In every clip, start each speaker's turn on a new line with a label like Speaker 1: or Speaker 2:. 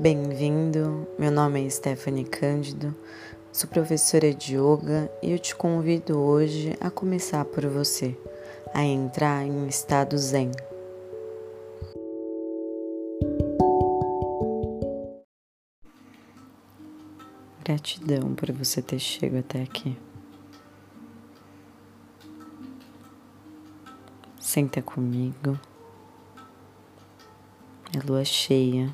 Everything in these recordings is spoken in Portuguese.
Speaker 1: Bem-vindo, meu nome é Stephanie Cândido, sou professora de yoga e eu te convido hoje a começar por você, a entrar em um estado zen. Gratidão por você ter chegado até aqui. Senta comigo. É lua cheia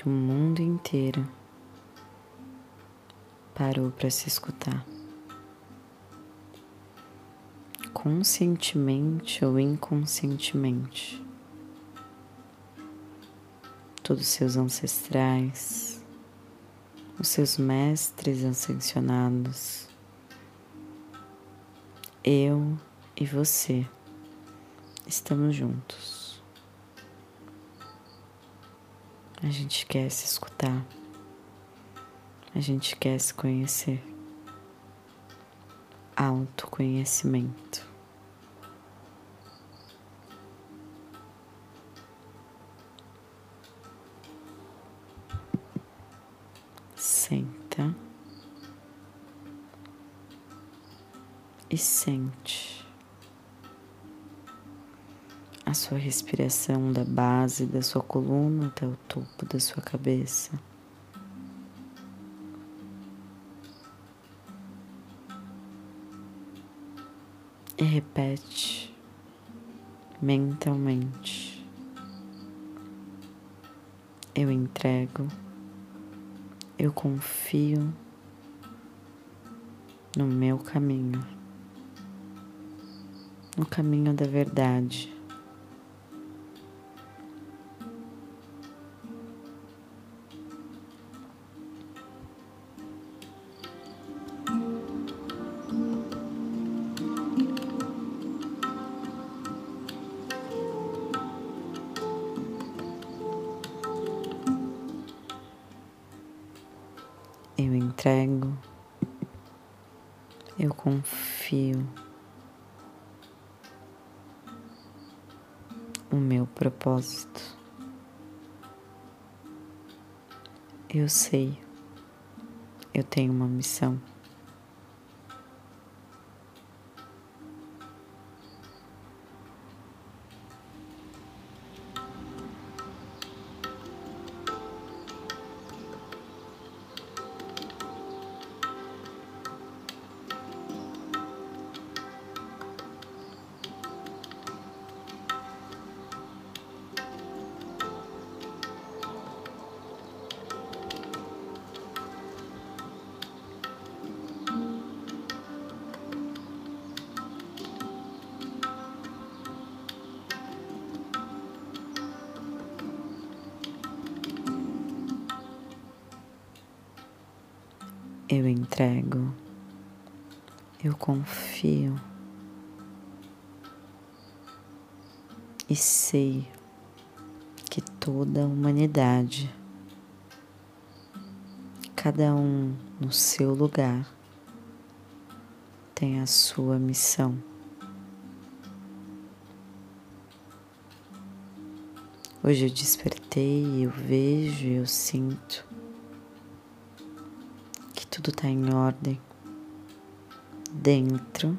Speaker 1: que o mundo inteiro parou para se escutar. Conscientemente ou inconscientemente, todos os seus ancestrais, os seus mestres ascensionados, eu e você estamos juntos. A gente quer se escutar. A gente quer se conhecer. Autoconhecimento. Senta e sente a sua respiração da base da sua coluna até o topo da sua cabeça. E repete mentalmente: Eu entrego, eu confio no meu caminho, no caminho da verdade. Eu entrego, eu confio o meu propósito. Eu sei, eu tenho uma missão. Eu entrego, eu confio. E sei que toda a humanidade, cada um no seu lugar, tem a sua missão. Hoje eu despertei, eu vejo, eu sinto tudo está em ordem, dentro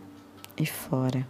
Speaker 1: e fora.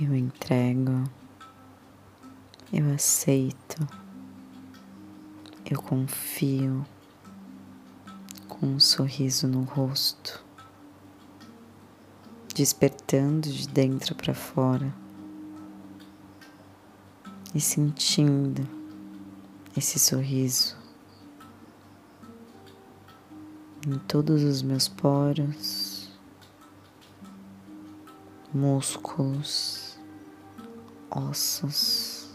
Speaker 1: Eu entrego, eu aceito, eu confio com um sorriso no rosto, despertando de dentro para fora e sentindo esse sorriso em todos os meus poros, músculos, ossos.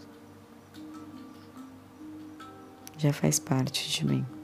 Speaker 1: Já faz parte de mim.